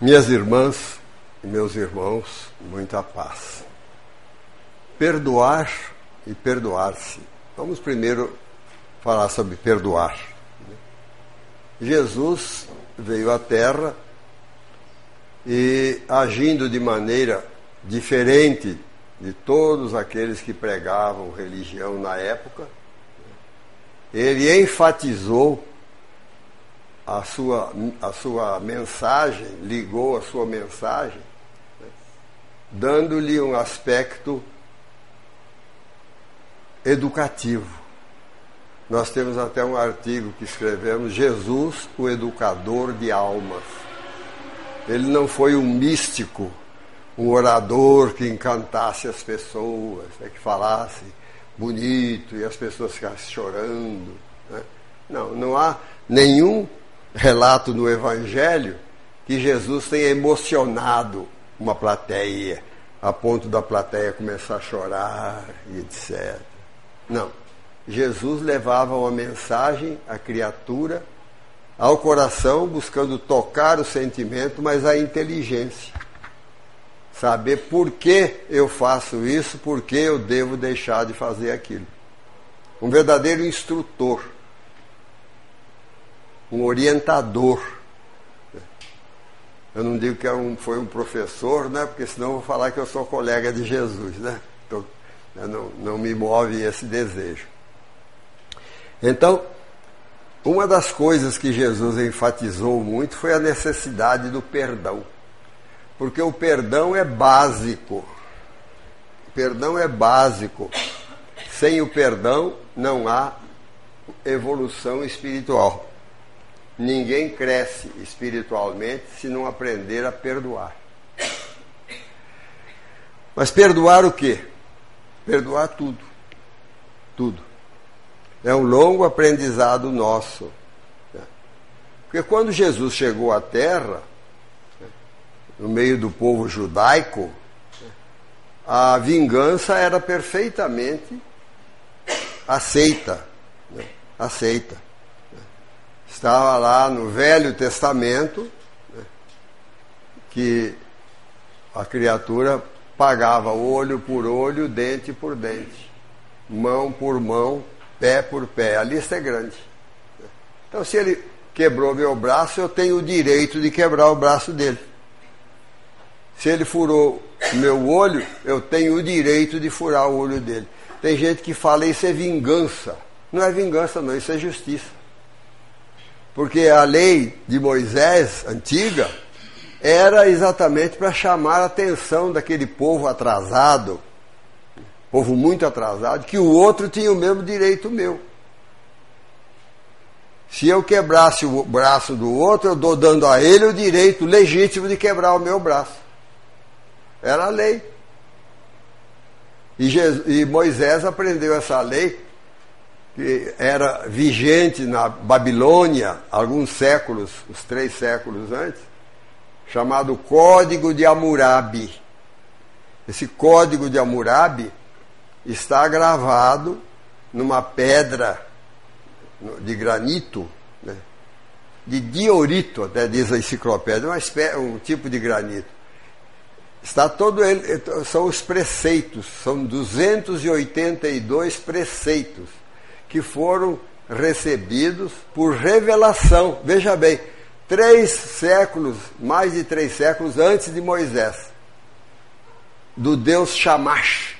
Minhas irmãs e meus irmãos, muita paz. Perdoar e perdoar-se. Vamos primeiro falar sobre perdoar. Jesus veio à Terra e, agindo de maneira diferente de todos aqueles que pregavam religião na época, ele enfatizou a sua, a sua mensagem, ligou a sua mensagem, né, dando-lhe um aspecto educativo. Nós temos até um artigo que escrevemos, Jesus, o educador de almas. Ele não foi um místico, um orador que encantasse as pessoas, né, que falasse bonito e as pessoas ficassem chorando. Né? Não, não há nenhum relato no Evangelho que Jesus tenha emocionado uma plateia, a ponto da plateia começar a chorar e etc. Não. Jesus levava uma mensagem à criatura, ao coração, buscando tocar o sentimento, mas a inteligência. Saber por que eu faço isso, por que eu devo deixar de fazer aquilo. Um verdadeiro instrutor um orientador. Eu não digo que é um, foi um professor, né? porque senão eu vou falar que eu sou colega de Jesus. Né? Então, né, não, não me move esse desejo. Então, uma das coisas que Jesus enfatizou muito foi a necessidade do perdão. Porque o perdão é básico. O perdão é básico. Sem o perdão não há evolução espiritual. Ninguém cresce espiritualmente se não aprender a perdoar. Mas perdoar o quê? Perdoar tudo. Tudo. É um longo aprendizado nosso. Porque quando Jesus chegou à Terra, no meio do povo judaico, a vingança era perfeitamente aceita. Né? Aceita estava lá no Velho Testamento, né, que a criatura pagava olho por olho, dente por dente, mão por mão, pé por pé. A lista é grande. Então, se ele quebrou meu braço, eu tenho o direito de quebrar o braço dele. Se ele furou meu olho, eu tenho o direito de furar o olho dele. Tem gente que fala isso é vingança. Não é vingança, não, isso é justiça. Porque a lei de Moisés, antiga, era exatamente para chamar a atenção daquele povo atrasado, povo muito atrasado, que o outro tinha o mesmo direito meu. Se eu quebrasse o braço do outro, eu estou dando a ele o direito legítimo de quebrar o meu braço. Era a lei. E, Jesus, e Moisés aprendeu essa lei que era vigente na Babilônia alguns séculos, os três séculos antes, chamado Código de Hammurabi. Esse Código de Hammurabi está gravado numa pedra de granito, né? de diorito, até diz a enciclopédia, um tipo de granito. Está todo ele, são os preceitos, são 282 preceitos que foram recebidos por revelação. Veja bem, três séculos, mais de três séculos antes de Moisés, do Deus Shamash.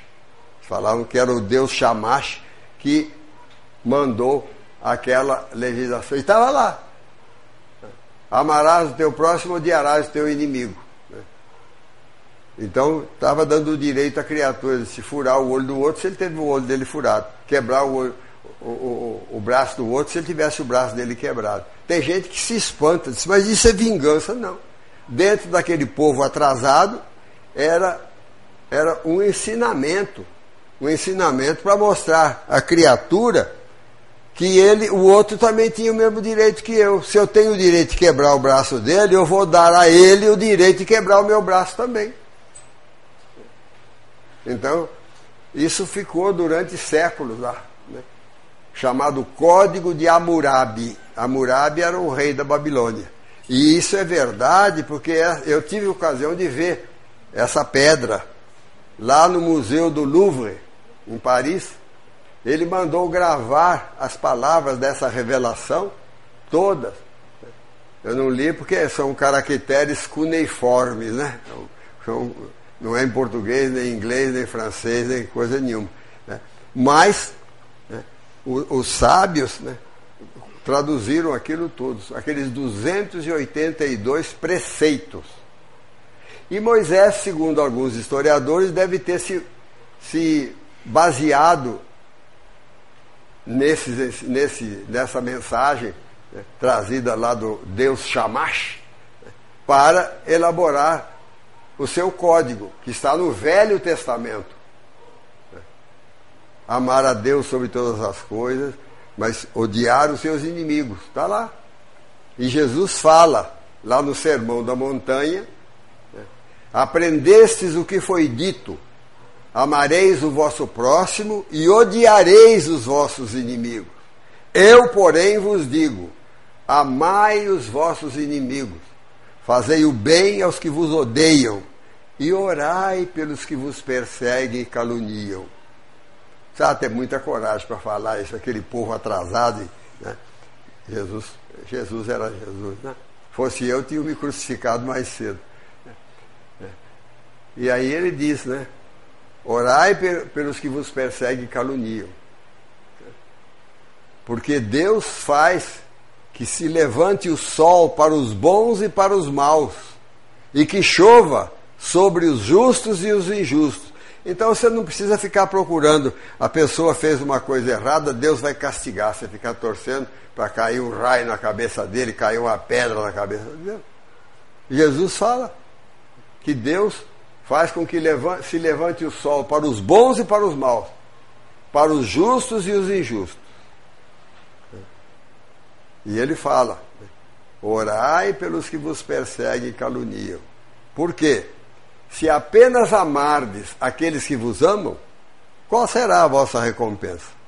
Falavam que era o Deus Shamash que mandou aquela legislação. E estava lá. Amarás o teu próximo, odiarás o teu inimigo. Então, estava dando direito à criatura de se furar o olho do outro se ele teve o olho dele furado. Quebrar o olho o, o, o, braço do outro se ele tivesse o braço dele quebrado. Tem gente que se espanta, diz, mas isso é vingança. Não. Dentro daquele povo atrasado, era, era um ensinamento. Um ensinamento para mostrar à criatura que ele, o outro também tinha o mesmo direito que eu. Se eu tenho o direito de quebrar o braço dele, eu vou dar a ele o direito de quebrar o meu braço também. Então, isso ficou durante séculos lá chamado Código de Hammurabi. Hammurabi era o rei da Babilônia. E isso é verdade porque é, eu tive ocasião de ver essa pedra lá no Museu do Louvre, em Paris. Ele mandou gravar as palavras dessa revelação, todas. Eu não li porque são caracteres cuneiformes, né? São, não é em português, nem em inglês, nem em francês, nem coisa nenhuma. Né? Mas os, os, sábios né, traduziram aquilo todos, aqueles 282 preceitos. E Moisés, segundo alguns historiadores, deve ter se, se baseado nesse, nesse, nessa mensagem né, trazida lá do Deus Shamash, para elaborar o seu código, que está no Velho Testamento. Amar a Deus sobre todas as coisas, mas odiar os seus inimigos. Está lá. E Jesus fala, lá no Sermão da Montanha, né, aprendestes o que foi dito, amareis o vosso próximo e odiareis os vossos inimigos. Eu, porém, vos digo: amai os vossos inimigos, fazei o bem aos que vos odeiam e orai pelos que vos perseguem e caluniam. Precisa ter muita coragem para falar isso, aquele povo atrasado. Né? Jesus, Jesus era Jesus. Né? Fosse eu, tinha me crucificado mais cedo. E aí ele diz, né? Orai pelos que vos perseguem e caluniam. Porque Deus faz que se levante o sol para os bons e para os maus, e que chova sobre os justos e os injustos. Então você não precisa ficar procurando. A pessoa fez uma coisa errada, Deus vai castigar. Você ficar torcendo para cair um raio na cabeça dele, cair uma pedra na cabeça dele. Jesus fala que Deus faz com que se levante o sol para os bons e para os maus, para os justos e os injustos. E ele fala: orai pelos que vos perseguem e caluniam. Por quê? Se apenas amardes aqueles que vos amam, qual será a vossa recompensa?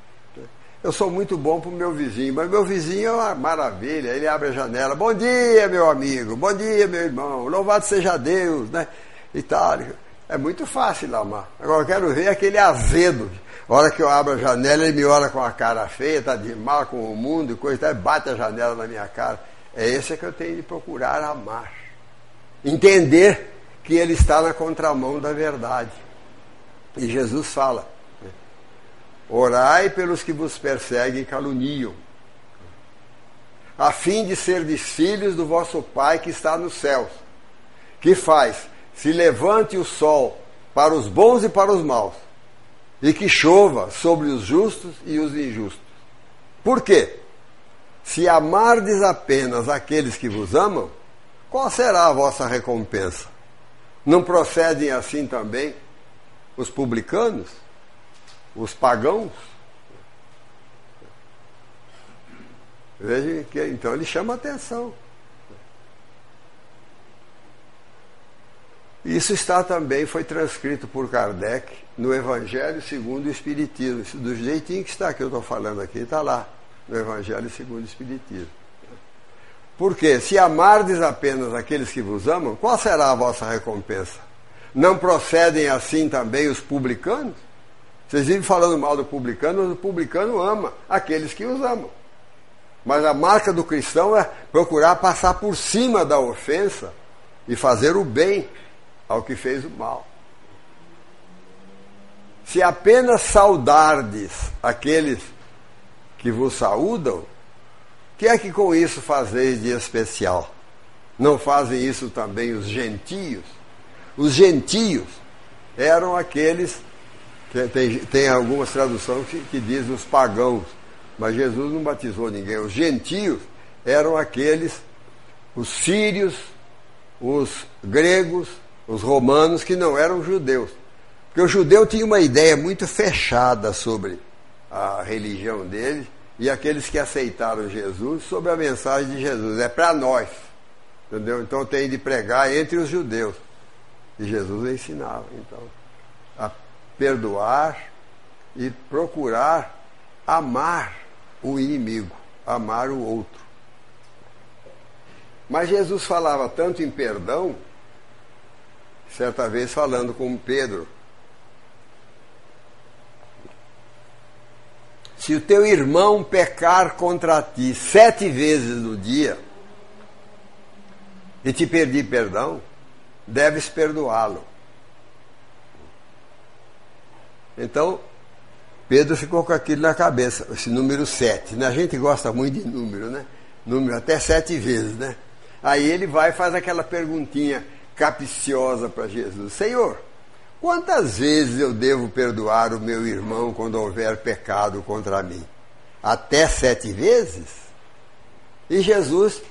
Eu sou muito bom para o meu vizinho, mas meu vizinho é uma maravilha. Ele abre a janela, bom dia, meu amigo, bom dia, meu irmão, louvado seja Deus, né? E tal. É muito fácil amar. Agora eu quero ver aquele azedo. A hora que eu abro a janela, ele me olha com a cara feia, está de mal com o mundo e coisa, e bate a janela na minha cara. É esse que eu tenho de procurar amar. Entender que ele está na contramão da verdade. E Jesus fala: Orai pelos que vos perseguem e caluniam, a fim de ser filhos do vosso Pai que está nos céus, que faz se levante o sol para os bons e para os maus, e que chova sobre os justos e os injustos. Por quê? Se amardes apenas aqueles que vos amam, qual será a vossa recompensa? Não procedem assim também os publicanos, os pagãos? Veja que então ele chama atenção. Isso está também, foi transcrito por Kardec no Evangelho segundo o Espiritismo. Do jeitinho que está que eu estou falando aqui, está lá, no Evangelho segundo o Espiritismo. Porque se amardes apenas aqueles que vos amam, qual será a vossa recompensa? Não procedem assim também os publicanos? Vocês vivem falando mal do publicano, mas o publicano ama aqueles que os amam. Mas a marca do cristão é procurar passar por cima da ofensa e fazer o bem ao que fez o mal. Se apenas saudardes aqueles que vos saúdam, que é que com isso fazeis de especial? Não fazem isso também os gentios? Os gentios eram aqueles, tem, tem algumas traduções que, que dizem os pagãos, mas Jesus não batizou ninguém. Os gentios eram aqueles, os sírios, os gregos, os romanos que não eram judeus. Porque o judeu tinha uma ideia muito fechada sobre a religião dele e aqueles que aceitaram Jesus sobre a mensagem de Jesus. É para nós. Entendeu? Então tem de pregar entre os judeus. E Jesus ensinava, então, a perdoar e procurar amar o inimigo, amar o outro. Mas Jesus falava tanto em perdão, certa vez falando com Pedro. Se o teu irmão pecar contra ti sete vezes no dia e te pedir perdão, deves perdoá-lo. Então, Pedro ficou com aquilo na cabeça, esse número sete. Né? A gente gosta muito de número, né? Número até sete vezes, né? Aí ele vai e faz aquela perguntinha capciosa para Jesus: Senhor, quantas vezes eu devo perdoar o meu irmão quando houver pecado contra mim? Até sete vezes? E Jesus,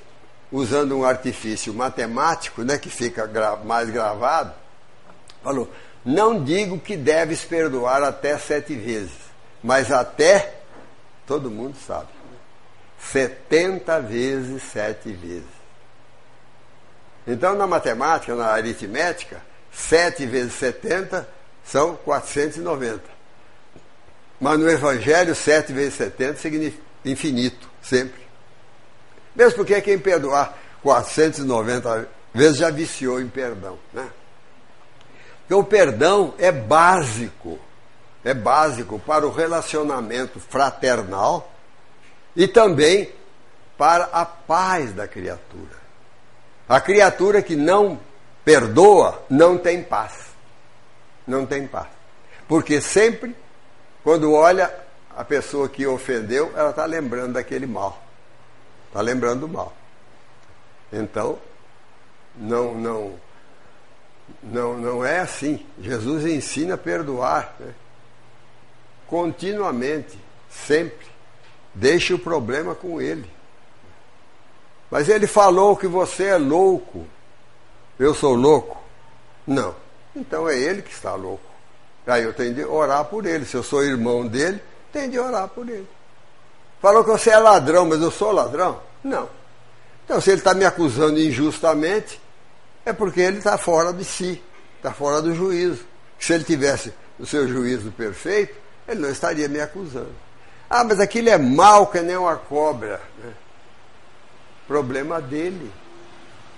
usando um artifício matemático, né, que fica mais gravado, falou: Não digo que deves perdoar até sete vezes, mas até, todo mundo sabe, setenta vezes sete vezes. Então, na matemática, na aritmética, 7 vezes 70 são 490. Mas no Evangelho, 7 vezes 70 significa infinito, sempre. Mesmo porque quem perdoar 490 vezes já viciou em perdão. Né? Porque o perdão é básico, é básico para o relacionamento fraternal e também para a paz da criatura. A criatura que não perdoa não tem paz. Não tem paz. Porque sempre, quando olha a pessoa que ofendeu, ela está lembrando daquele mal. Está lembrando do mal. Então, não, não, não, não é assim. Jesus ensina a perdoar né? continuamente, sempre. Deixe o problema com ele. Mas ele falou que você é louco. Eu sou louco? Não. Então é ele que está louco. Aí eu tenho de orar por ele. Se eu sou irmão dele, tenho de orar por ele. Falou que você é ladrão, mas eu sou ladrão? Não. Então, se ele está me acusando injustamente, é porque ele está fora de si, está fora do juízo. Se ele tivesse o seu juízo perfeito, ele não estaria me acusando. Ah, mas aquilo é mal que nem uma cobra. Né? Problema dele.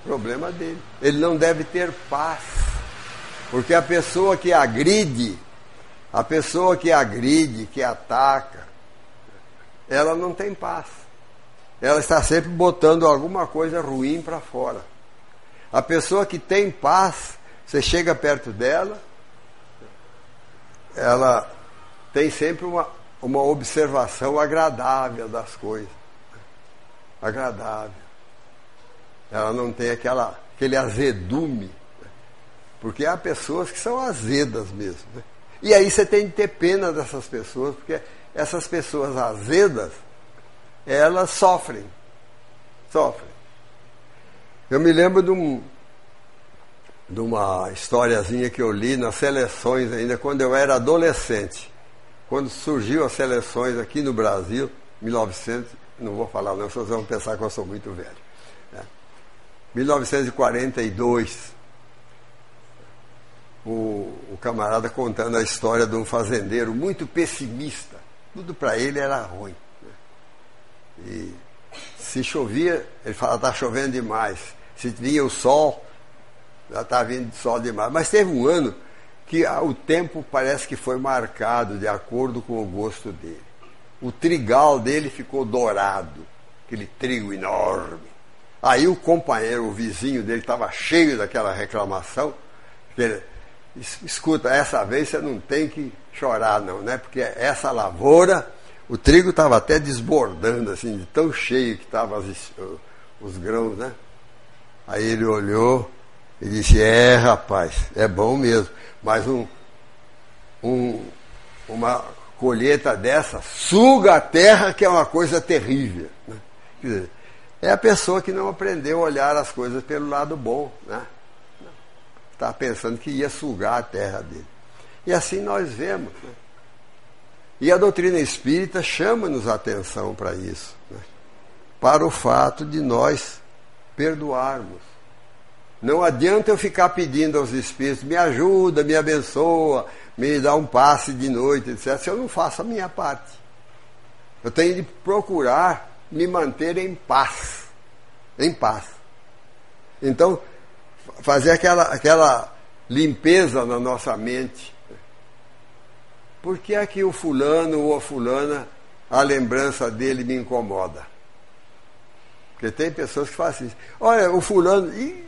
Problema dele. Ele não deve ter paz. Porque a pessoa que agride, a pessoa que agride, que ataca, ela não tem paz. Ela está sempre botando alguma coisa ruim para fora. A pessoa que tem paz, você chega perto dela, ela tem sempre uma, uma observação agradável das coisas. Agradável. Ela não tem aquela, aquele azedume. Porque há pessoas que são azedas mesmo. Né? E aí você tem que ter pena dessas pessoas, porque essas pessoas azedas, elas sofrem. Sofrem. Eu me lembro de, um, de uma historiazinha que eu li nas seleções ainda, quando eu era adolescente. Quando surgiu as seleções aqui no Brasil, 1900, não vou falar não, vocês vão pensar que eu sou muito velho. 1942, o, o camarada contando a história de um fazendeiro muito pessimista. Tudo para ele era ruim. Né? E se chovia, ele fala, está chovendo demais. Se vinha o sol, já está vindo sol demais. Mas teve um ano que o tempo parece que foi marcado de acordo com o gosto dele. O trigal dele ficou dourado, aquele trigo enorme. Aí o companheiro, o vizinho dele, estava cheio daquela reclamação. Ele, escuta, essa vez você não tem que chorar, não, né? Porque essa lavoura, o trigo estava até desbordando, assim, de tão cheio que estavam os, os grãos, né? Aí ele olhou e disse, é rapaz, é bom mesmo, mas um, um, uma colheita dessa suga a terra, que é uma coisa terrível. Né? Quer dizer, é a pessoa que não aprendeu a olhar as coisas pelo lado bom, né? Está pensando que ia sugar a terra dele. E assim nós vemos. Né? E a doutrina espírita chama-nos a atenção para isso, né? para o fato de nós perdoarmos. Não adianta eu ficar pedindo aos espíritos, me ajuda, me abençoa, me dá um passe de noite, etc., se eu não faço a minha parte. Eu tenho de procurar me manter em paz. Em paz. Então, fazer aquela, aquela limpeza na nossa mente. Por que é que o fulano ou a fulana, a lembrança dele me incomoda? Porque tem pessoas que fazem isso. Olha, o fulano. Ih,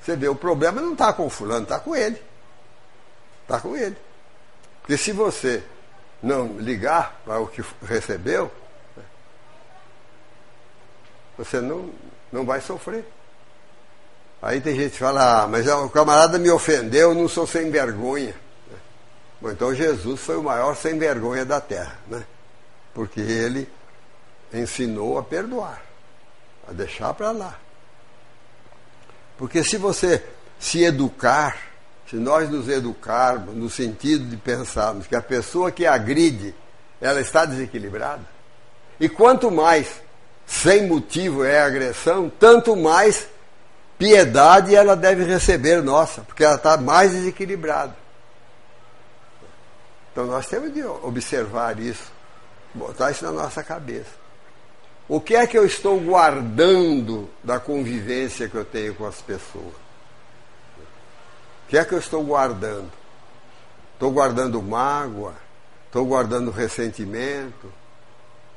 você vê, o problema não está com o fulano, está com ele. Está com ele. Porque se você não ligar para o que recebeu, você não, não vai sofrer. Aí tem gente que fala, ah, mas o camarada me ofendeu, eu não sou sem vergonha. Bom, então Jesus foi o maior sem vergonha da terra, né? Porque ele ensinou a perdoar, a deixar para lá. Porque se você se educar, se nós nos educarmos no sentido de pensarmos que a pessoa que agride, ela está desequilibrada, e quanto mais sem motivo é agressão, tanto mais piedade ela deve receber nossa, porque ela está mais desequilibrada. Então nós temos de observar isso, botar isso na nossa cabeça. O que é que eu estou guardando da convivência que eu tenho com as pessoas? O que é que eu estou guardando? Estou guardando mágoa? Estou guardando ressentimento?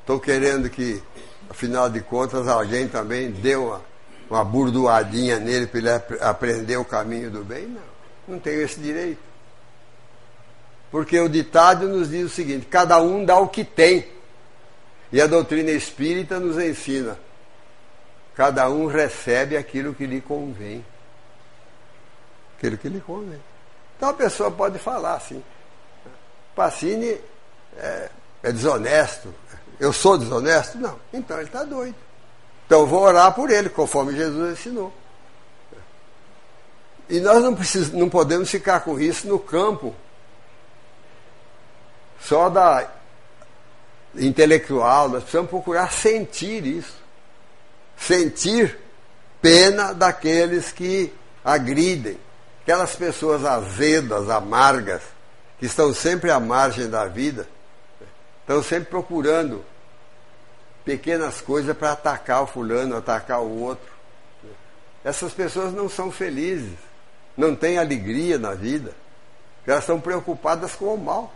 Estou querendo que, afinal de contas, alguém também dê uma, uma burdoadinha nele para ele aprender o caminho do bem? Não, não tenho esse direito. Porque o ditado nos diz o seguinte: cada um dá o que tem. E a doutrina espírita nos ensina: cada um recebe aquilo que lhe convém. Aquilo que lhe convém. Então a pessoa pode falar assim: Pacini é, é desonesto. Eu sou desonesto? Não. Então ele está doido. Então eu vou orar por ele, conforme Jesus ensinou. E nós não, precis, não podemos ficar com isso no campo só da intelectual, nós precisamos procurar sentir isso. Sentir pena daqueles que agridem, aquelas pessoas azedas, amargas, que estão sempre à margem da vida, estão sempre procurando pequenas coisas para atacar o fulano, atacar o outro. Essas pessoas não são felizes, não têm alegria na vida, elas estão preocupadas com o mal.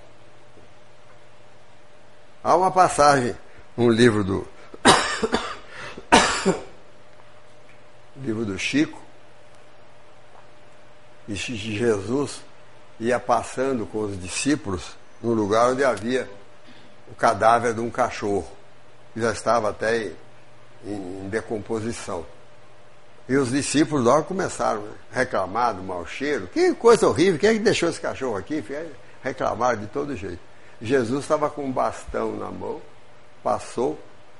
Há uma passagem, um livro do. livro do Chico, e Jesus ia passando com os discípulos num lugar onde havia o cadáver de um cachorro, já estava até em, em decomposição. E os discípulos logo começaram a reclamar do mau cheiro. Que coisa horrível, quem é que deixou esse cachorro aqui? Reclamaram de todo jeito. Jesus estava com um bastão na mão, passou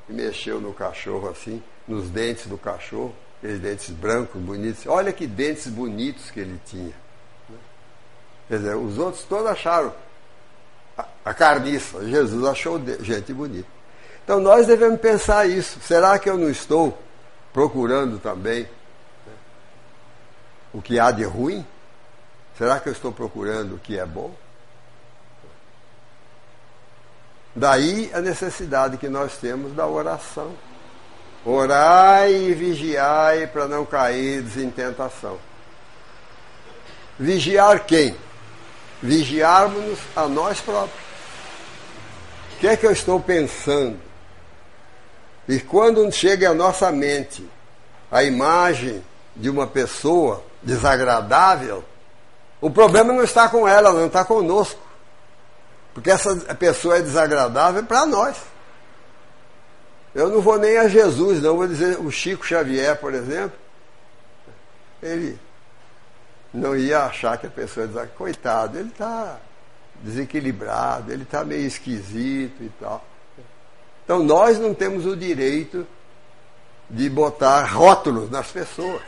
e mexeu no cachorro assim, nos dentes do cachorro, aqueles dentes brancos, bonitos. Olha que dentes bonitos que ele tinha. Quer dizer, os outros todos acharam a, a carniça. Jesus achou gente bonita. Então nós devemos pensar isso. Será que eu não estou procurando também né, o que há de ruim? Será que eu estou procurando o que é bom? Daí a necessidade que nós temos da oração. Orai e vigiai para não cair em tentação. Vigiar quem? Vigiarmos a nós próprios. O que é que eu estou pensando? E quando chega à nossa mente a imagem de uma pessoa desagradável, o problema não está com ela, não está conosco. Porque essa pessoa é desagradável para nós. Eu não vou nem a Jesus, não, vou dizer o Chico Xavier, por exemplo. Ele não ia achar que a pessoa é desagradável. Coitado, ele está desequilibrado, ele está meio esquisito e tal. Então nós não temos o direito de botar rótulos nas pessoas.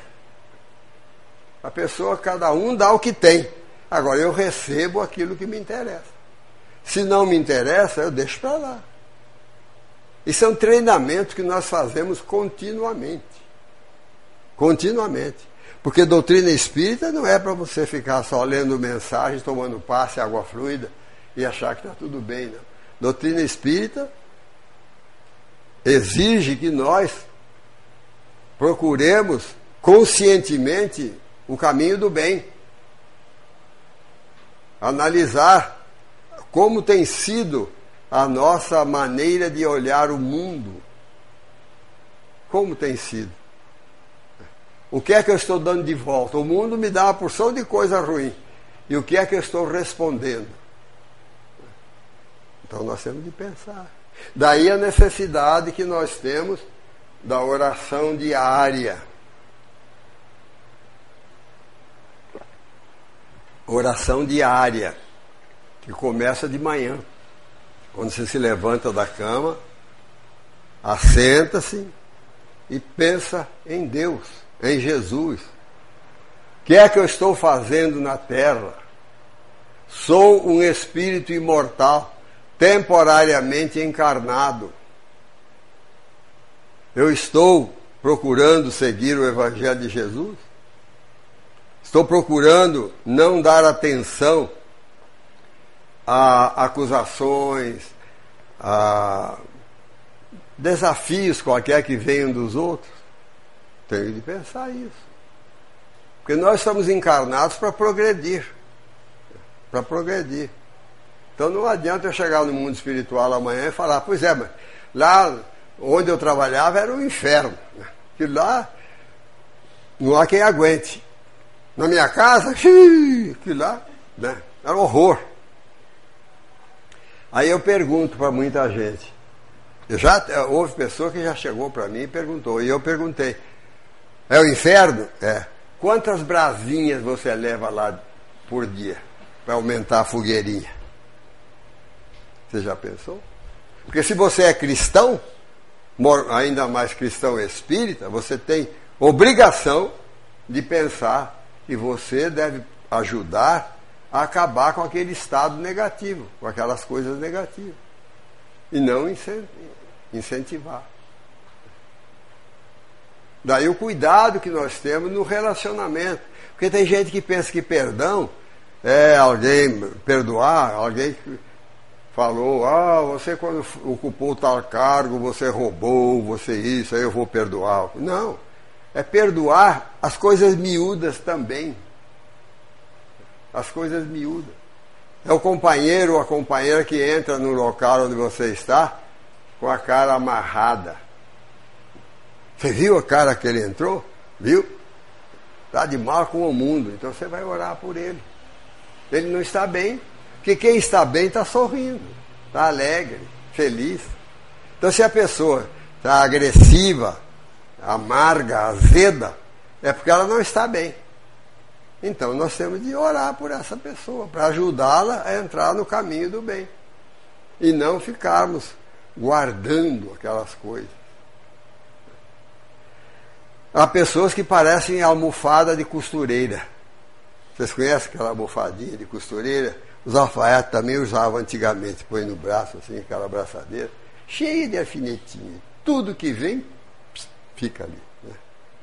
A pessoa, cada um dá o que tem. Agora eu recebo aquilo que me interessa. Se não me interessa, eu deixo para lá. Isso é um treinamento que nós fazemos continuamente. Continuamente. Porque doutrina espírita não é para você ficar só lendo mensagens, tomando passe, água fluida e achar que está tudo bem. Não. Doutrina espírita exige que nós procuremos conscientemente o caminho do bem. Analisar como tem sido a nossa maneira de olhar o mundo. Como tem sido? O que é que eu estou dando de volta? O mundo me dá uma porção de coisa ruim. E o que é que eu estou respondendo? Então nós temos de pensar. Daí a necessidade que nós temos da oração diária. Oração diária, que começa de manhã. Quando você se levanta da cama, assenta-se e pensa em Deus, em Jesus. O que é que eu estou fazendo na terra? Sou um espírito imortal, temporariamente encarnado. Eu estou procurando seguir o Evangelho de Jesus? Estou procurando não dar atenção a acusações, a desafios qualquer que venham dos outros? Tenho de pensar isso. Porque nós estamos encarnados para progredir para progredir. Então não adianta eu chegar no mundo espiritual amanhã e falar, pois é, mas lá onde eu trabalhava era um inferno. Que lá não há quem aguente. Na minha casa, que lá né, era um horror. Aí eu pergunto para muita gente. Já, houve pessoa que já chegou para mim e perguntou. E eu perguntei: é o inferno? É. Quantas brasinhas você leva lá por dia? para aumentar a fogueirinha. Você já pensou? Porque se você é cristão, ainda mais cristão espírita, você tem obrigação de pensar que você deve ajudar a acabar com aquele estado negativo, com aquelas coisas negativas. E não incentivar. Daí o cuidado que nós temos no relacionamento. Porque tem gente que pensa que perdão é alguém perdoar, alguém falou, ah, você quando ocupou tal cargo, você roubou, você isso, aí eu vou perdoar. Não. É perdoar as coisas miúdas também. As coisas miúdas. É o companheiro ou a companheira que entra no local onde você está com a cara amarrada. Você viu a cara que ele entrou? Viu? Está de mal com o mundo. Então você vai orar por ele. Ele não está bem, porque quem está bem está sorrindo, está alegre, feliz. Então, se a pessoa está agressiva, amarga, azeda, é porque ela não está bem. Então, nós temos de orar por essa pessoa, para ajudá-la a entrar no caminho do bem. E não ficarmos guardando aquelas coisas. Há pessoas que parecem almofada de costureira. Vocês conhecem aquela almofadinha de costureira? Os alfaiates também usavam antigamente, põe no braço, assim, aquela abraçadeira, cheia de alfinetinha. Tudo que vem, fica ali. Né?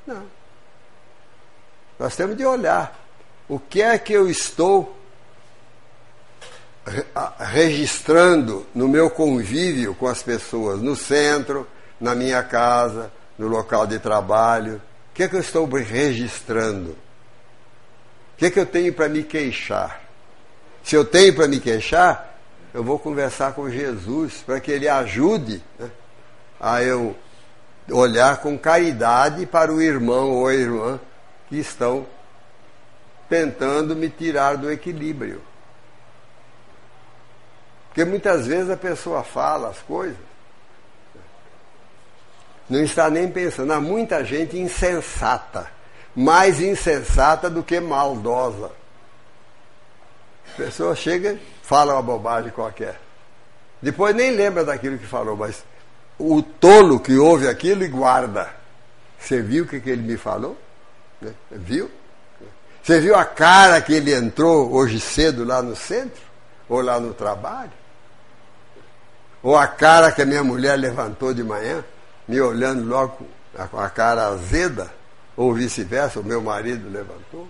Não. Nós temos de olhar. O que é que eu estou registrando no meu convívio com as pessoas, no centro, na minha casa, no local de trabalho? O que é que eu estou registrando? O que, é que eu tenho para me queixar? Se eu tenho para me queixar, eu vou conversar com Jesus para que ele ajude né, a eu olhar com caridade para o irmão ou a irmã que estão tentando me tirar do equilíbrio. Porque muitas vezes a pessoa fala as coisas, não está nem pensando. Há muita gente insensata mais insensata do que maldosa. Pessoa chega, fala uma bobagem qualquer. Depois nem lembra daquilo que falou, mas o tolo que ouve aquilo e guarda. Você viu o que, que ele me falou? Né? Viu? Você viu a cara que ele entrou hoje cedo lá no centro? Ou lá no trabalho? Ou a cara que a minha mulher levantou de manhã, me olhando logo com a cara azeda? ou vice-versa, o meu marido levantou.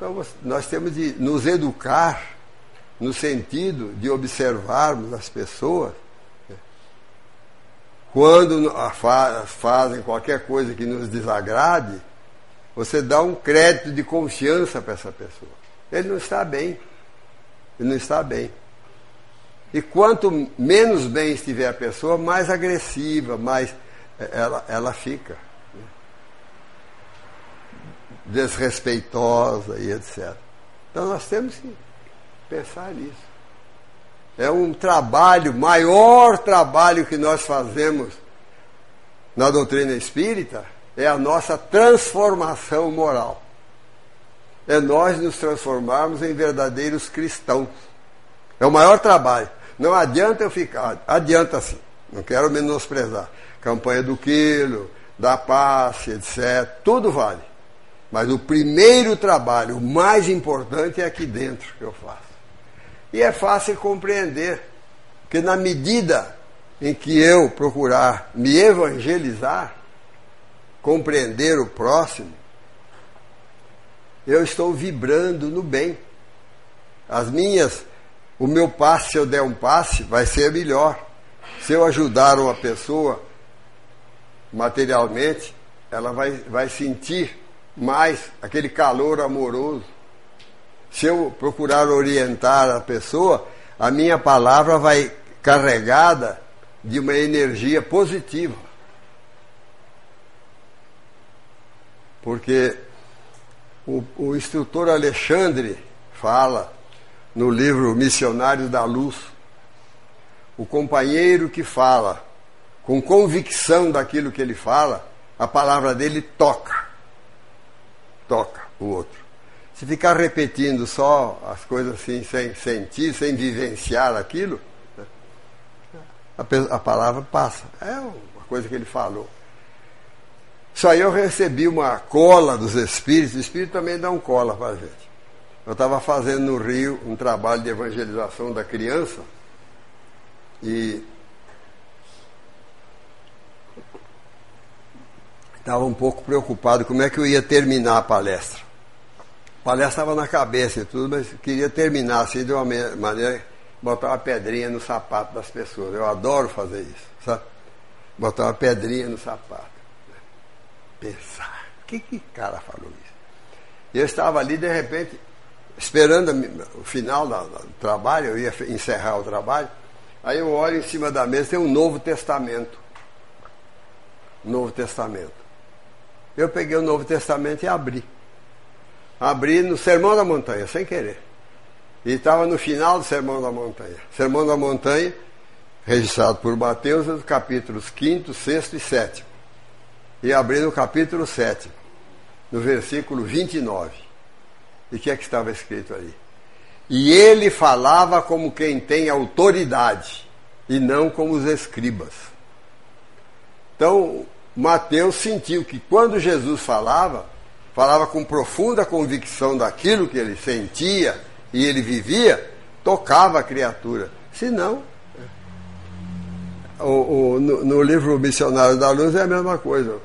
Então nós temos de nos educar no sentido de observarmos as pessoas né? quando fazem qualquer coisa que nos desagrade, você dá um crédito de confiança para essa pessoa. Ele não está bem. Ele não está bem. E quanto menos bem estiver a pessoa, mais agressiva, mais ela, ela fica. Desrespeitosa e etc. Então nós temos que pensar nisso. É um trabalho, maior trabalho que nós fazemos na doutrina espírita, é a nossa transformação moral. É nós nos transformarmos em verdadeiros cristãos. É o maior trabalho. Não adianta eu ficar, adianta sim, não quero menosprezar. Campanha do quilo, da passe, etc. Tudo vale. Mas o primeiro trabalho, o mais importante, é aqui dentro que eu faço. E é fácil compreender, que na medida em que eu procurar me evangelizar, compreender o próximo, eu estou vibrando no bem. As minhas o meu passe, se eu der um passe, vai ser melhor. Se eu ajudar uma pessoa materialmente, ela vai, vai sentir mais aquele calor amoroso. Se eu procurar orientar a pessoa, a minha palavra vai carregada de uma energia positiva. Porque o, o instrutor Alexandre fala no livro Missionários da Luz. O companheiro que fala com convicção daquilo que ele fala, a palavra dele toca. Toca o outro. Se ficar repetindo só as coisas assim, sem sentir, sem vivenciar aquilo, a, a palavra passa. É uma coisa que ele falou. Isso aí eu recebi uma cola dos espíritos, o espírito também dá um cola para a gente. Eu estava fazendo no Rio um trabalho de evangelização da criança e estava um pouco preocupado como é que eu ia terminar a palestra. A palestra estava na cabeça e tudo, mas queria terminar assim de uma maneira, botar uma pedrinha no sapato das pessoas. Eu adoro fazer isso, sabe? Botar uma pedrinha no sapato. Pensar, o que que cara falou isso? Eu estava ali, de repente, esperando o final do trabalho, eu ia encerrar o trabalho. Aí eu olho em cima da mesa, tem um Novo Testamento. Novo Testamento. Eu peguei o Novo Testamento e abri. Abri no Sermão da Montanha, sem querer. E estava no final do Sermão da Montanha. Sermão da Montanha, registrado por Mateus, é capítulos 5, 6 e 7. E abri no capítulo 7, no versículo 29. E o que é que estava escrito ali? E ele falava como quem tem autoridade, e não como os escribas. Então, Mateus sentiu que quando Jesus falava, falava com profunda convicção daquilo que ele sentia e ele vivia, tocava a criatura. Se não, o, o, no, no, livro Missionário da Luz é a mesma coisa.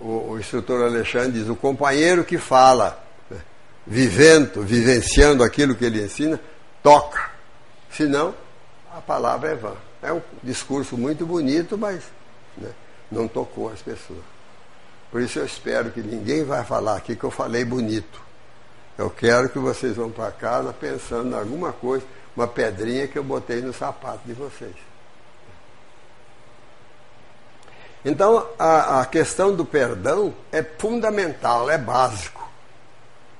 O, o instrutor Alexandre diz: o companheiro que fala vivendo, vivenciando aquilo que ele ensina, toca. Senão, a palavra é vã. É um discurso muito bonito, mas né, não tocou as pessoas. Por isso eu espero que ninguém vai falar aqui que eu falei bonito. Eu quero que vocês vão para casa pensando em alguma coisa, uma pedrinha que eu botei no sapato de vocês. Então, a, a questão do perdão é fundamental, é básico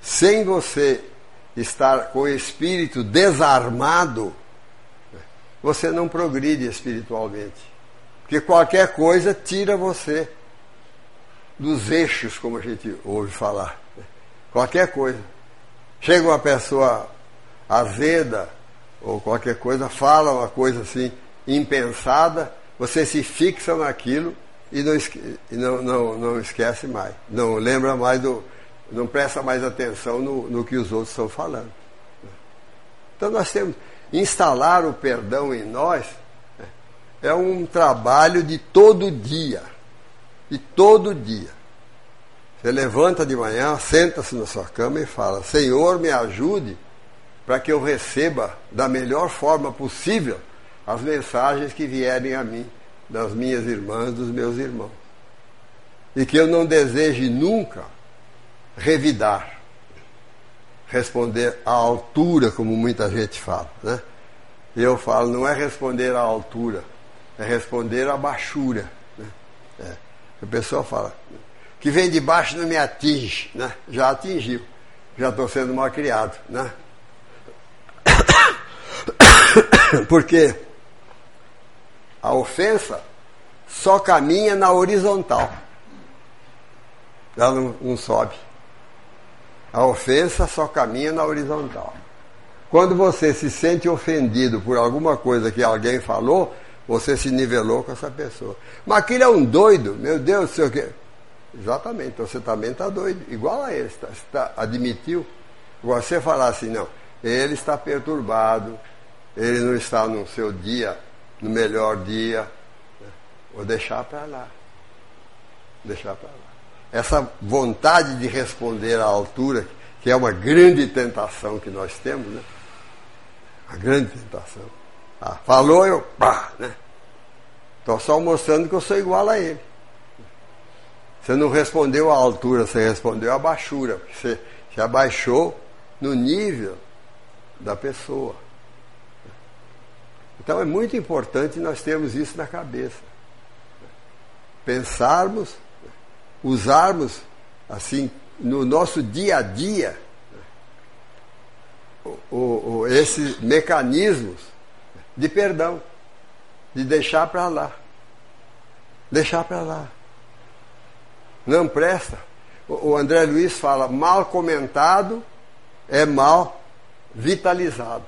sem você estar com o espírito desarmado, você não progride espiritualmente. Porque qualquer coisa tira você dos eixos, como a gente ouve falar. Qualquer coisa. Chega uma pessoa azeda, ou qualquer coisa, fala uma coisa assim impensada, você se fixa naquilo e não, e não, não, não esquece mais. Não lembra mais do, não presta mais atenção no, no que os outros estão falando. Então nós temos instalar o perdão em nós é um trabalho de todo dia. De todo dia. Você levanta de manhã, senta-se na sua cama e fala: Senhor, me ajude para que eu receba da melhor forma possível as mensagens que vierem a mim, das minhas irmãs, dos meus irmãos. E que eu não deseje nunca revidar, responder à altura, como muita gente fala. Né? Eu falo, não é responder à altura, é responder à baixura. Né? É. A pessoa fala, que vem de baixo não me atinge, né? já atingiu, já estou sendo mal criado. Né? Porque a ofensa só caminha na horizontal. Ela não, não sobe. A ofensa só caminha na horizontal. Quando você se sente ofendido por alguma coisa que alguém falou, você se nivelou com essa pessoa. Mas aquele é um doido, meu Deus do céu. Que... Exatamente, então você também está doido, igual a ele, está, está, admitiu. Você falar assim, não, ele está perturbado, ele não está no seu dia, no melhor dia, né? vou deixar para lá. Deixar para lá. Essa vontade de responder à altura, que é uma grande tentação que nós temos, né? Uma grande tentação. Ah, falou, eu pá, né? Estou só mostrando que eu sou igual a ele. Você não respondeu à altura, você respondeu à baixura. Você se abaixou no nível da pessoa. Então é muito importante nós termos isso na cabeça. Pensarmos, usarmos assim no nosso dia a dia o, o, esses mecanismos de perdão, de deixar para lá. Deixar para lá. Não presta. O, André Luiz fala: mal comentado é mal vitalizado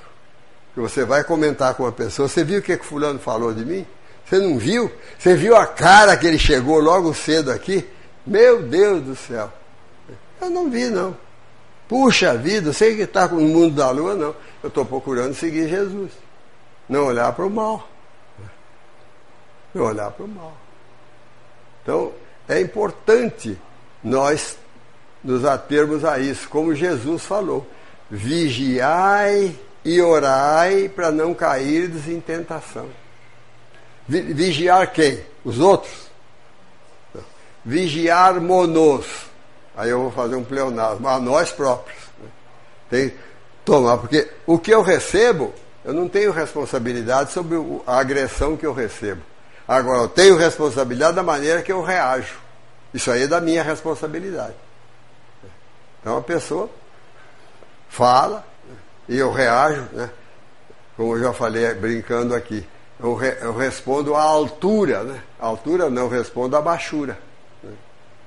que você vai comentar com uma pessoa, você viu o que, que fulano falou de mim? Você não viu? Você viu a cara que ele chegou logo cedo aqui? Meu Deus do céu. Eu não vi, não. Puxa vida, sei que está no mundo da lua, não. Eu estou procurando seguir Jesus. Não olhar para o mal. Não olhar para o mal. Então, é importante nós nos atermos a isso, como Jesus falou. Vigiai e orai para não cairdes em tentação. Vigiar quem? Os outros? Vigiar monos. Aí eu vou fazer um pleonasmo, a nós próprios. Tem tomar, porque o que eu recebo, eu não tenho responsabilidade sobre a agressão que eu recebo. Agora, eu tenho responsabilidade da maneira que eu reajo. Isso aí é da minha responsabilidade. Então a pessoa fala, e eu reajo, né? como eu já falei brincando aqui, eu, re, eu respondo à altura, né? A altura não, respondo à baixura. Né?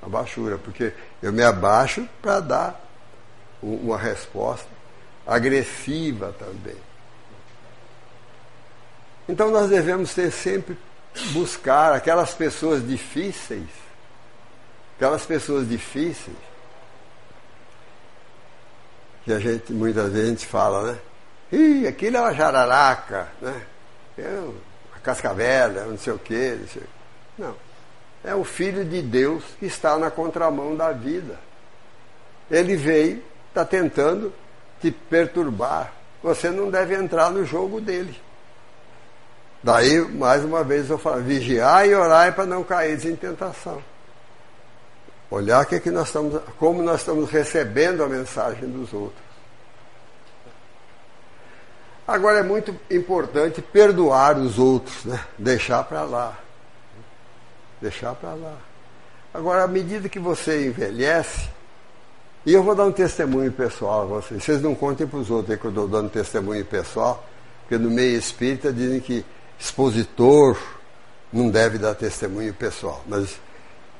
A baixura, porque eu me abaixo para dar uma resposta agressiva também. Então nós devemos ter sempre buscar aquelas pessoas difíceis, aquelas pessoas difíceis que a gente, muitas vezes gente fala, né? Ih, aquilo é uma jararaca, né? É uma cascavelha, não sei o quê. Não, sei. não. É o Filho de Deus que está na contramão da vida. Ele veio, está tentando te perturbar. Você não deve entrar no jogo dele. Daí, mais uma vez, eu falo, vigiar e orar para não cair em tentação. Olhar que é que nós estamos, como nós estamos recebendo a mensagem dos outros. Agora é muito importante perdoar os outros, né? deixar para lá. Deixar para lá. Agora, à medida que você envelhece, e eu vou dar um testemunho pessoal a vocês, vocês não contem para os outros que eu estou dando testemunho pessoal, porque no meio espírita dizem que expositor não deve dar testemunho pessoal. Mas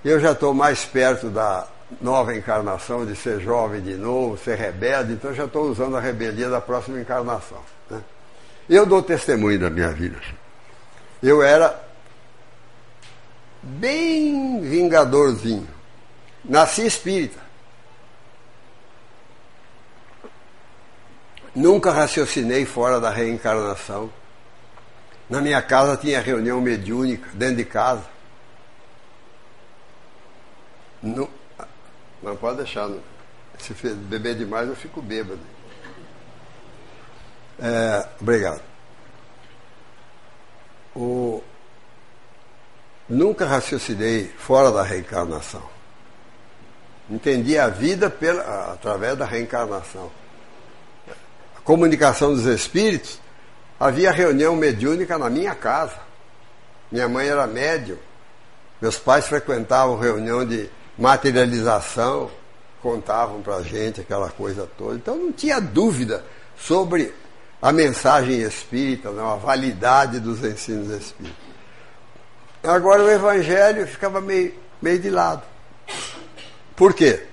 eu já estou mais perto da nova encarnação, de ser jovem de novo, ser rebelde, então já estou usando a rebeldia da próxima encarnação. Né? Eu dou testemunho da minha vida. Eu era bem vingadorzinho. Nasci espírita. Nunca raciocinei fora da reencarnação. Na minha casa tinha reunião mediúnica, dentro de casa. Não, não pode deixar. Não. Se beber demais, eu fico bêbado. É, obrigado. O, nunca raciocinei fora da reencarnação. Entendia a vida pela, através da reencarnação. A comunicação dos espíritos, havia reunião mediúnica na minha casa. Minha mãe era médium. Meus pais frequentavam reunião de materialização, contavam para a gente aquela coisa toda. Então não tinha dúvida sobre a mensagem espírita, não, a validade dos ensinos espíritas. Agora o evangelho ficava meio, meio de lado. Por quê?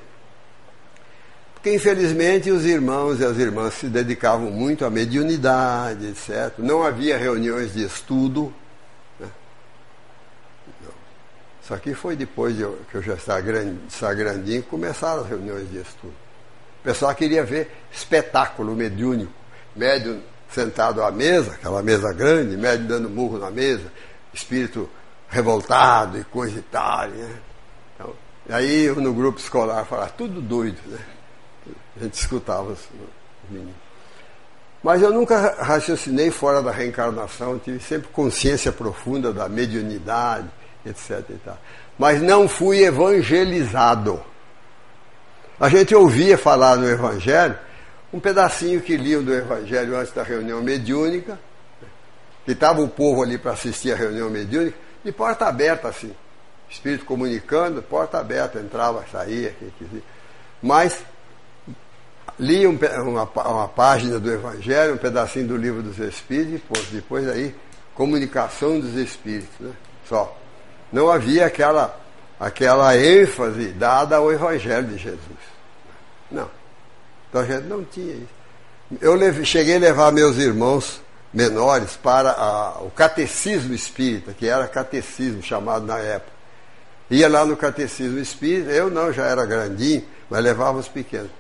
Porque infelizmente os irmãos e as irmãs se dedicavam muito à mediunidade, etc. Não havia reuniões de estudo. Né? Isso aqui foi depois de eu, que eu já estava, grande, estava grandinho, começaram as reuniões de estudo. O pessoal queria ver espetáculo mediúnico. Médium sentado à mesa, aquela mesa grande, médium dando murro na mesa, espírito revoltado e coisa e tal. Né? Então, aí eu no grupo escolar falava, tudo doido, né? A gente escutava os meninos. Mas eu nunca raciocinei fora da reencarnação, tive sempre consciência profunda da mediunidade, etc. Mas não fui evangelizado. A gente ouvia falar no Evangelho, um pedacinho que liam do Evangelho antes da reunião mediúnica, que estava o povo ali para assistir a reunião mediúnica, de porta aberta assim. Espírito comunicando, porta aberta, entrava, saía, quem quisia. Mas lia um, uma, uma, página do Evangelho, um pedacinho do livro dos Espíritos, depois, depois aí, comunicação dos Espíritos, né? Só. Não havia aquela, aquela ênfase dada ao Evangelho de Jesus. Não. Então a gente não tinha isso. Eu leve, cheguei a levar meus irmãos menores para a, o catecismo espírita, que era catecismo chamado na época. Ia lá no catecismo espírita, eu não, já era grandinho, mas levava os pequenos.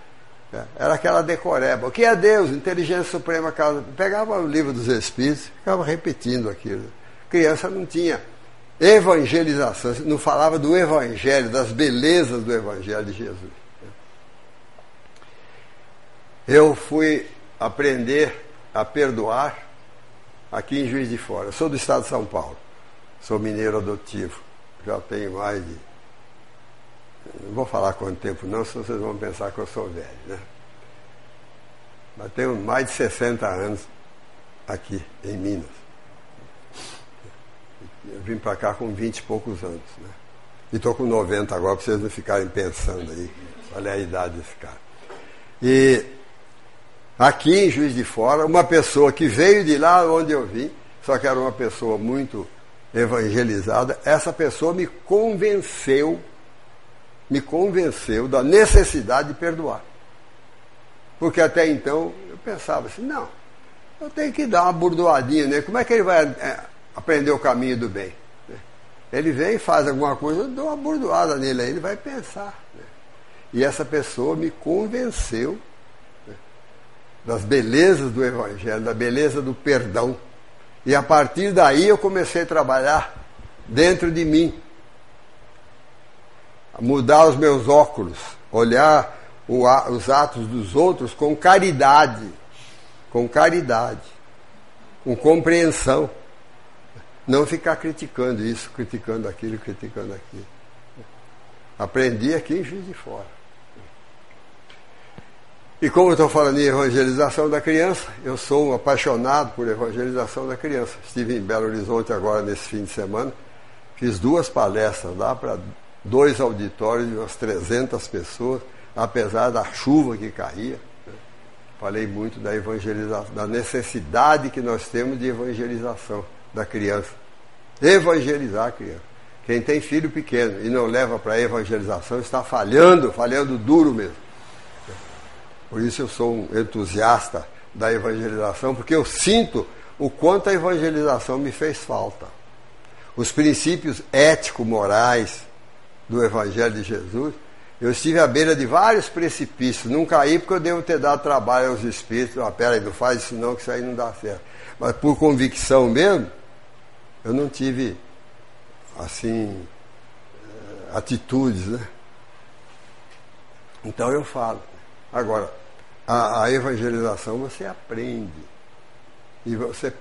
Era aquela decoreba. O que é Deus? Inteligência Suprema Causa. Pegava o livro dos Espíritos, ficava repetindo aquilo. Criança não tinha evangelização, não falava do Evangelho, das belezas do Evangelho de Jesus. Eu fui aprender a perdoar aqui em Juiz de Fora. Eu sou do estado de São Paulo. Sou mineiro adotivo. Já tenho mais de. Não vou falar quanto tempo não, senão vocês vão pensar que eu sou velho, né? Mas tenho mais de 60 anos aqui em Minas. Eu vim para cá com 20 e poucos anos. Né? E estou com 90 agora, para vocês não ficarem pensando aí. Olha a idade desse cara. E aqui em Juiz de Fora, uma pessoa que veio de lá onde eu vim, só que era uma pessoa muito evangelizada, essa pessoa me convenceu, me convenceu da necessidade de perdoar. Porque até então eu pensava assim, não, eu tenho que dar uma burdoadinha nele, como é que ele vai é, aprender o caminho do bem? Ele vem, faz alguma coisa, eu dou uma burdoada nele aí, ele vai pensar. Né? E essa pessoa me convenceu das belezas do Evangelho, da beleza do perdão. E a partir daí eu comecei a trabalhar dentro de mim, mudar os meus óculos, olhar o, os atos dos outros com caridade, com caridade, com compreensão. Não ficar criticando isso, criticando aquilo, criticando aquilo. Aprendi aqui em Juiz de Fora. E como eu estou falando em evangelização da criança, eu sou um apaixonado por evangelização da criança. Estive em Belo Horizonte agora nesse fim de semana, fiz duas palestras lá para dois auditórios de umas 300 pessoas, apesar da chuva que caía. Falei muito da evangelização, da necessidade que nós temos de evangelização da criança. Evangelizar a criança. Quem tem filho pequeno e não leva para a evangelização está falhando, falhando duro mesmo. Por isso eu sou um entusiasta da evangelização, porque eu sinto o quanto a evangelização me fez falta. Os princípios ético-morais do Evangelho de Jesus, eu estive à beira de vários precipícios, não caí porque eu devo ter dado trabalho aos espíritos, ah, peraí, não faz isso não, que isso aí não dá certo. Mas por convicção mesmo, eu não tive, assim, eh, atitudes, né? Então eu falo. Agora, a, a evangelização você aprende. E você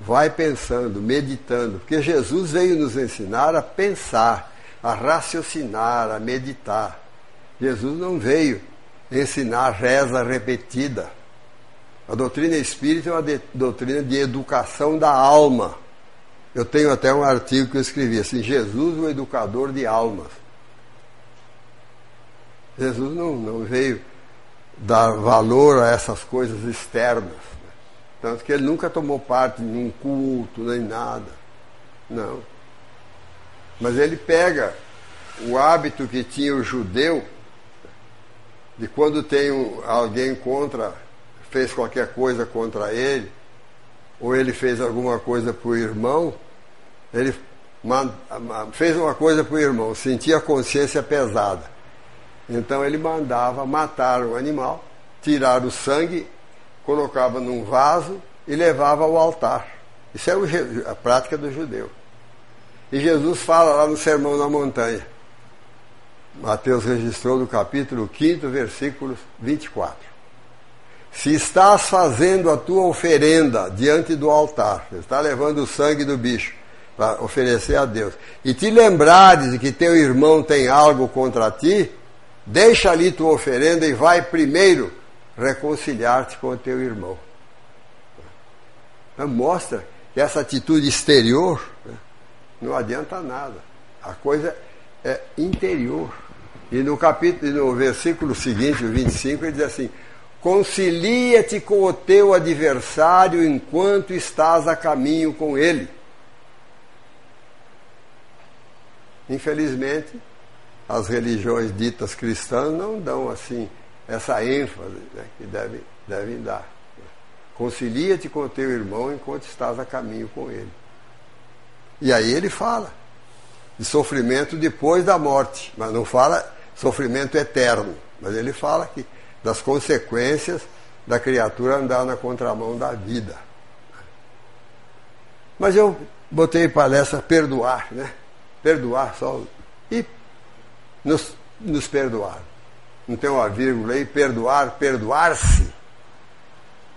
vai pensando, meditando, porque Jesus veio nos ensinar a pensar, a raciocinar, a meditar. Jesus não veio ensinar reza repetida. A doutrina espírita é uma de, doutrina de educação da alma. Eu tenho até um artigo que eu escrevi assim: Jesus, o educador de almas. Jesus não, não veio dar valor a essas coisas externas. Tanto que ele nunca tomou parte em um culto, nem nada. Não. Mas ele pega o hábito que tinha o judeu, de quando tem alguém contra, fez qualquer coisa contra ele, ou ele fez alguma coisa para o irmão, ele fez uma coisa para o irmão, sentia a consciência pesada. Então ele mandava matar o animal, tirar o sangue, colocava num vaso e levava ao altar. Isso é a prática do judeu. E Jesus fala lá no Sermão na Montanha. Mateus registrou no capítulo 5, versículos 24. Se estás fazendo a tua oferenda diante do altar, você está levando o sangue do bicho para oferecer a Deus, e te lembrares de que teu irmão tem algo contra ti, Deixa ali tua oferenda e vai primeiro reconciliar-te com o teu irmão. Então, mostra que essa atitude exterior né, não adianta nada. A coisa é interior. E no capítulo, no versículo seguinte, o 25, ele diz assim: Concilia-te com o teu adversário enquanto estás a caminho com ele. Infelizmente, as religiões ditas cristãs não dão assim essa ênfase né, que devem, devem dar. Concilia-te com o teu irmão enquanto estás a caminho com ele. E aí ele fala de sofrimento depois da morte, mas não fala sofrimento eterno, mas ele fala que das consequências da criatura andar na contramão da vida. Mas eu botei palestra perdoar, né? Perdoar só. E nos, nos perdoar. Não tem uma vírgula aí, perdoar, perdoar-se.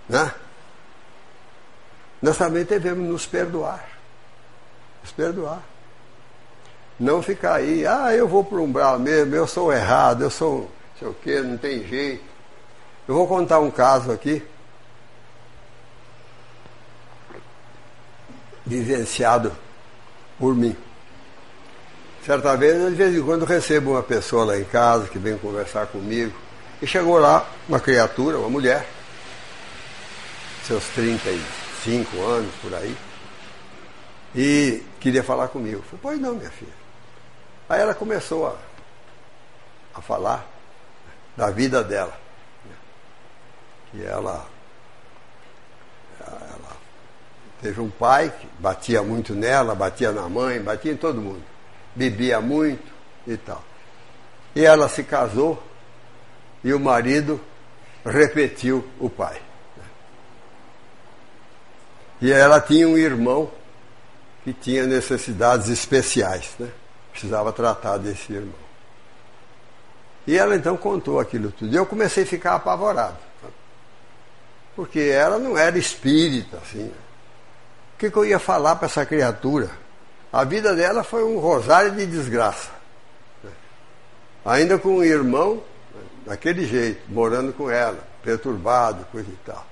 Né? Nós também devemos nos perdoar. Nos perdoar. Não ficar aí, ah, eu vou para o umbral mesmo, eu sou errado, eu sou sei o quê, não tem jeito. Eu vou contar um caso aqui, vivenciado por mim. Certa vez, de vez em quando, recebo uma pessoa lá em casa que vem conversar comigo. E chegou lá uma criatura, uma mulher, seus 35 anos por aí, e queria falar comigo. Eu falei, pois não, minha filha. Aí ela começou a, a falar da vida dela. Que ela, ela teve um pai que batia muito nela, batia na mãe, batia em todo mundo bebia muito e tal. E ela se casou e o marido repetiu o pai. E ela tinha um irmão que tinha necessidades especiais, né? precisava tratar desse irmão. E ela então contou aquilo tudo. E eu comecei a ficar apavorado. Porque ela não era espírita, assim. O que, que eu ia falar para essa criatura? A vida dela foi um rosário de desgraça. Ainda com um irmão, daquele jeito, morando com ela, perturbado, coisa e tal.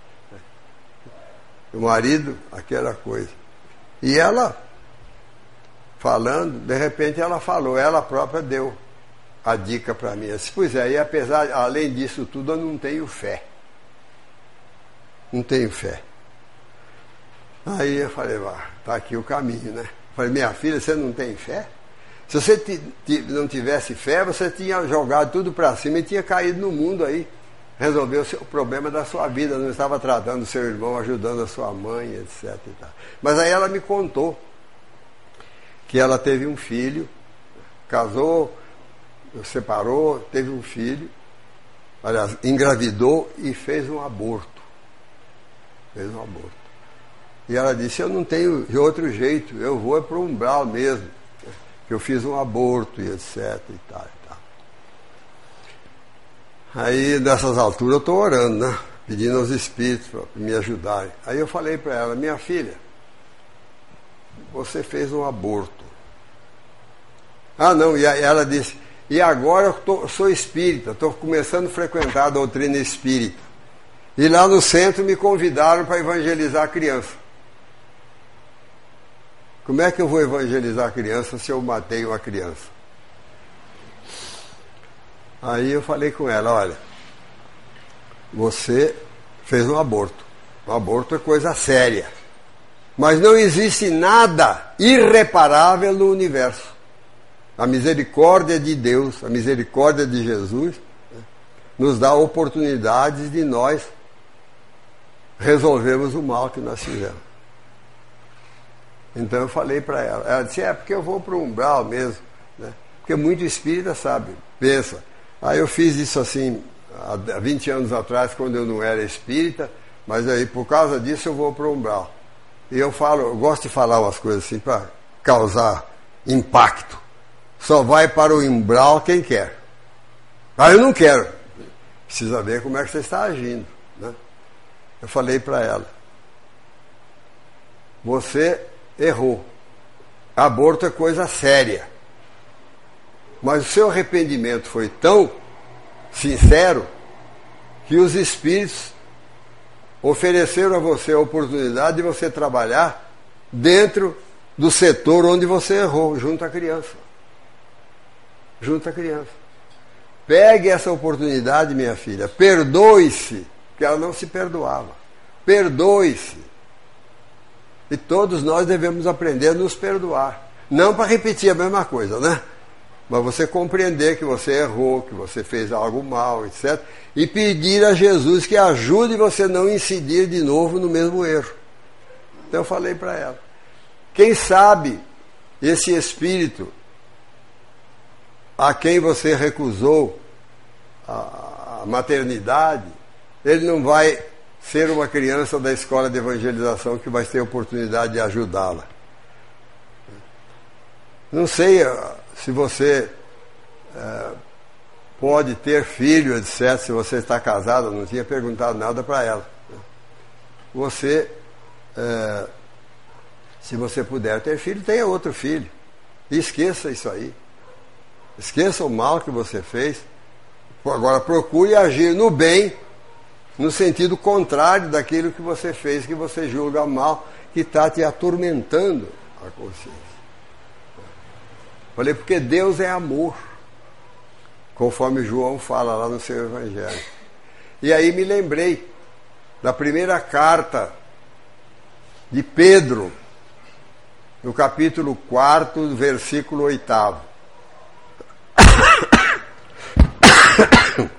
O marido, aquela coisa. E ela, falando, de repente ela falou, ela própria deu a dica para mim. Eu disse, pois é, e apesar, além disso tudo, eu não tenho fé. Não tenho fé. Aí eu falei, vá, tá aqui o caminho, né? Falei, minha filha, você não tem fé? Se você não tivesse fé, você tinha jogado tudo para cima e tinha caído no mundo aí. Resolveu o problema da sua vida, não estava tratando o seu irmão, ajudando a sua mãe, etc. Mas aí ela me contou que ela teve um filho, casou, separou, teve um filho, aliás, engravidou e fez um aborto. Fez um aborto. E ela disse, eu não tenho de outro jeito, eu vou é para o umbral mesmo. Que eu fiz um aborto e etc. E tal. Aí nessas alturas eu estou orando, né? Pedindo aos espíritos para me ajudarem. Aí eu falei para ela, minha filha, você fez um aborto. Ah não, e ela disse, E agora eu tô, sou espírita, estou começando a frequentar a doutrina espírita. E lá no centro me convidaram para evangelizar a criança. Como é que eu vou evangelizar a criança se eu matei uma criança? Aí eu falei com ela, olha, você fez um aborto. O aborto é coisa séria. Mas não existe nada irreparável no universo. A misericórdia de Deus, a misericórdia de Jesus, né, nos dá oportunidades de nós resolvermos o mal que nós fizemos. Então eu falei para ela. Ela disse: É porque eu vou para o umbral mesmo. Né? Porque muito espírita sabe, pensa. Aí eu fiz isso assim há 20 anos atrás, quando eu não era espírita, mas aí por causa disso eu vou para o umbral. E eu falo, eu gosto de falar umas coisas assim para causar impacto. Só vai para o umbral quem quer. Ah, eu não quero. Precisa ver como é que você está agindo. Né? Eu falei para ela: Você errou. Aborto é coisa séria. Mas o seu arrependimento foi tão sincero que os espíritos ofereceram a você a oportunidade de você trabalhar dentro do setor onde você errou, junto à criança. Junto à criança. Pegue essa oportunidade, minha filha. Perdoe-se, que ela não se perdoava. Perdoe-se. E todos nós devemos aprender a nos perdoar. Não para repetir a mesma coisa, né? Mas você compreender que você errou, que você fez algo mal, etc. E pedir a Jesus que ajude você não incidir de novo no mesmo erro. Então eu falei para ela. Quem sabe esse espírito a quem você recusou a maternidade, ele não vai ser uma criança da escola de evangelização que vai ter oportunidade de ajudá-la. Não sei se você é, pode ter filho, etc., se você está casado, não tinha perguntado nada para ela. Você, é, se você puder ter filho, tenha outro filho. E esqueça isso aí. Esqueça o mal que você fez. Agora procure agir no bem, no sentido contrário daquilo que você fez, que você julga mal, que está te atormentando a consciência. Falei, porque Deus é amor, conforme João fala lá no seu Evangelho. E aí me lembrei da primeira carta de Pedro, no capítulo 4, versículo 8.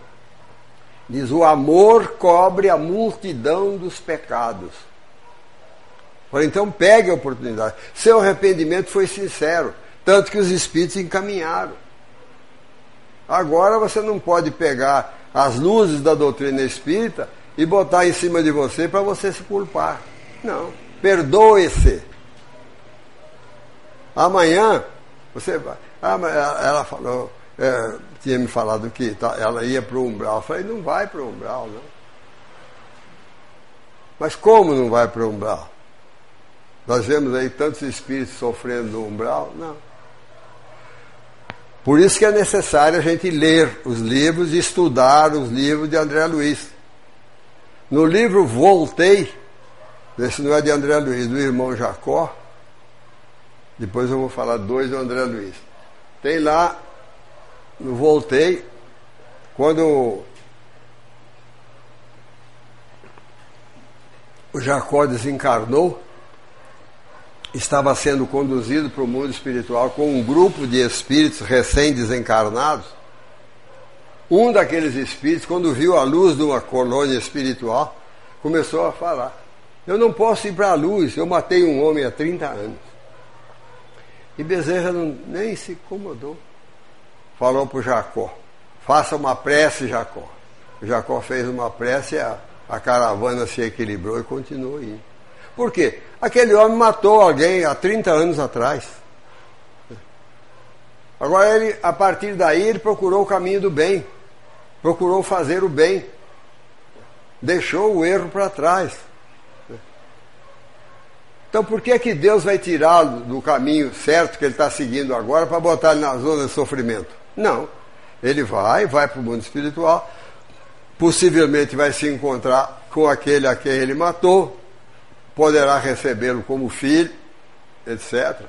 Diz: o amor cobre a multidão dos pecados. Então pegue a oportunidade. Seu arrependimento foi sincero. Tanto que os espíritos encaminharam. Agora você não pode pegar as luzes da doutrina espírita e botar em cima de você para você se culpar. Não. Perdoe-se. Amanhã você vai. Ah, ela falou, é, tinha me falado que tá, ela ia para o umbral. Eu falei, não vai para o umbral, não. Mas como não vai para o umbral? Nós vemos aí tantos espíritos sofrendo no umbral? Não. Por isso que é necessário a gente ler os livros e estudar os livros de André Luiz. No livro Voltei, esse não é de André Luiz, do irmão Jacó, depois eu vou falar dois do André Luiz. Tem lá, no Voltei, quando o Jacó desencarnou, estava sendo conduzido para o mundo espiritual com um grupo de espíritos recém-desencarnados. Um daqueles espíritos, quando viu a luz de uma colônia espiritual, começou a falar: Eu não posso ir para a luz, eu matei um homem há 30 anos. E Bezerra não, nem se incomodou. Falou para Jacó: Faça uma prece, Jacó. Jacó fez uma prece, a, a caravana se equilibrou e continuou indo. Por quê? Aquele homem matou alguém há 30 anos atrás. Agora, ele, a partir daí, ele procurou o caminho do bem, procurou fazer o bem, deixou o erro para trás. Então, por que, que Deus vai tirá-lo do caminho certo que ele está seguindo agora para botar ele na zona de sofrimento? Não. Ele vai, vai para o mundo espiritual, possivelmente vai se encontrar com aquele a quem ele matou, poderá recebê-lo como filho, etc.,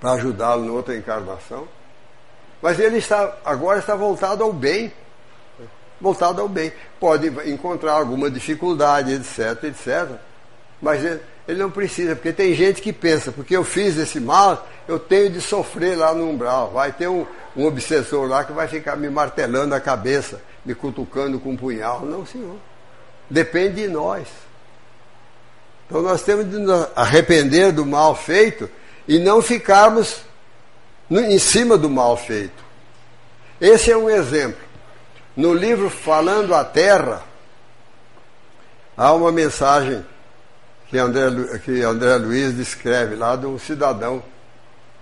para ajudá-lo em outra encarnação. Mas ele está agora está voltado ao bem. Voltado ao bem. Pode encontrar alguma dificuldade, etc, etc. Mas ele, ele não precisa, porque tem gente que pensa, porque eu fiz esse mal, eu tenho de sofrer lá no umbral. Vai ter um, um obsessor lá que vai ficar me martelando a cabeça, me cutucando com um punhal. Não, senhor. Depende de nós. Então nós temos de nos arrepender do mal feito e não ficarmos em cima do mal feito. Esse é um exemplo. No livro Falando a Terra, há uma mensagem que André, que André Luiz descreve lá de um cidadão.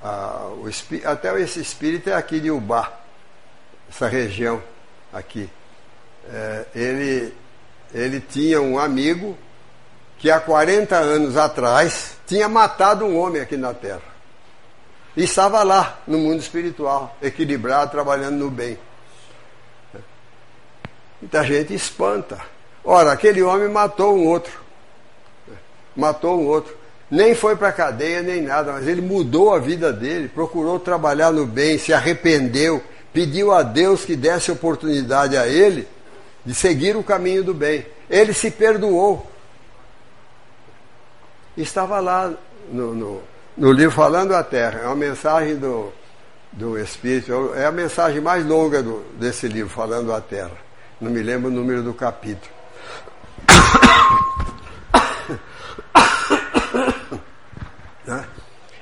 Ah, o, até esse espírito é aqui de Ubá, essa região aqui. É, ele, ele tinha um amigo que há 40 anos atrás tinha matado um homem aqui na Terra. E estava lá, no mundo espiritual, equilibrado, trabalhando no bem. Muita gente espanta. Ora, aquele homem matou um outro. Matou um outro. Nem foi para a cadeia, nem nada, mas ele mudou a vida dele, procurou trabalhar no bem, se arrependeu, pediu a Deus que desse oportunidade a ele de seguir o caminho do bem. Ele se perdoou estava lá no, no, no, livro Falando a Terra. É uma mensagem do, do Espírito, é a mensagem mais longa do, desse livro, Falando a Terra. Não me lembro o número do capítulo. Né?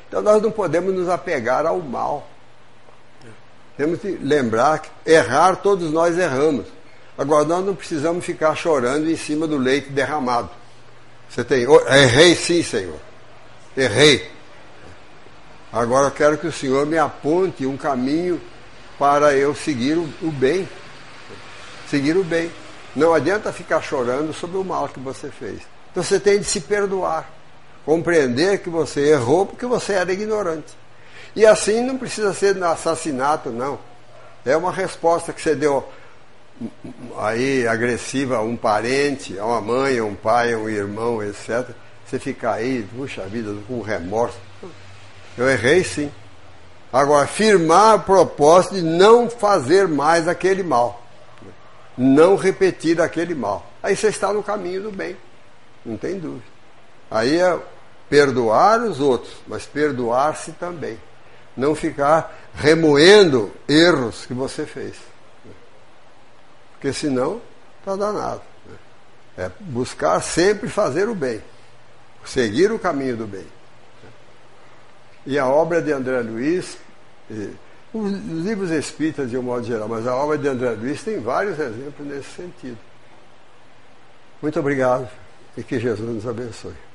Então nós não podemos nos apegar ao mal. Temos que lembrar que errar todos nós erramos. Agora nós não precisamos ficar chorando em cima do leite derramado. Você tem. Errei sim, Senhor. Errei. Agora eu quero que o Senhor me aponte um caminho para eu seguir o, bem. Seguir o bem. Não adianta ficar chorando sobre o mal que você fez. Então você tem de se perdoar. Compreender que você errou porque você era ignorante. E assim não precisa ser assassinato, não. É uma resposta que você deu aí agressiva a um parente, a uma mãe, a um pai, a um irmão, etc. Você fica aí, puxa vida, com remorso. Eu errei sim. Agora, firmar o propósito de não fazer mais aquele mal. Não repetir aquele mal. Aí você está no caminho do bem. Não tem dúvida. Aí é perdoar os outros, mas perdoar-se também. Não ficar remoendo erros que você fez. Porque senão está danado. É buscar sempre fazer o bem, seguir o caminho do bem. E a obra de André Luiz, os livros espíritas de um modo geral, mas a obra de André Luiz tem vários exemplos nesse sentido. Muito obrigado e que Jesus nos abençoe.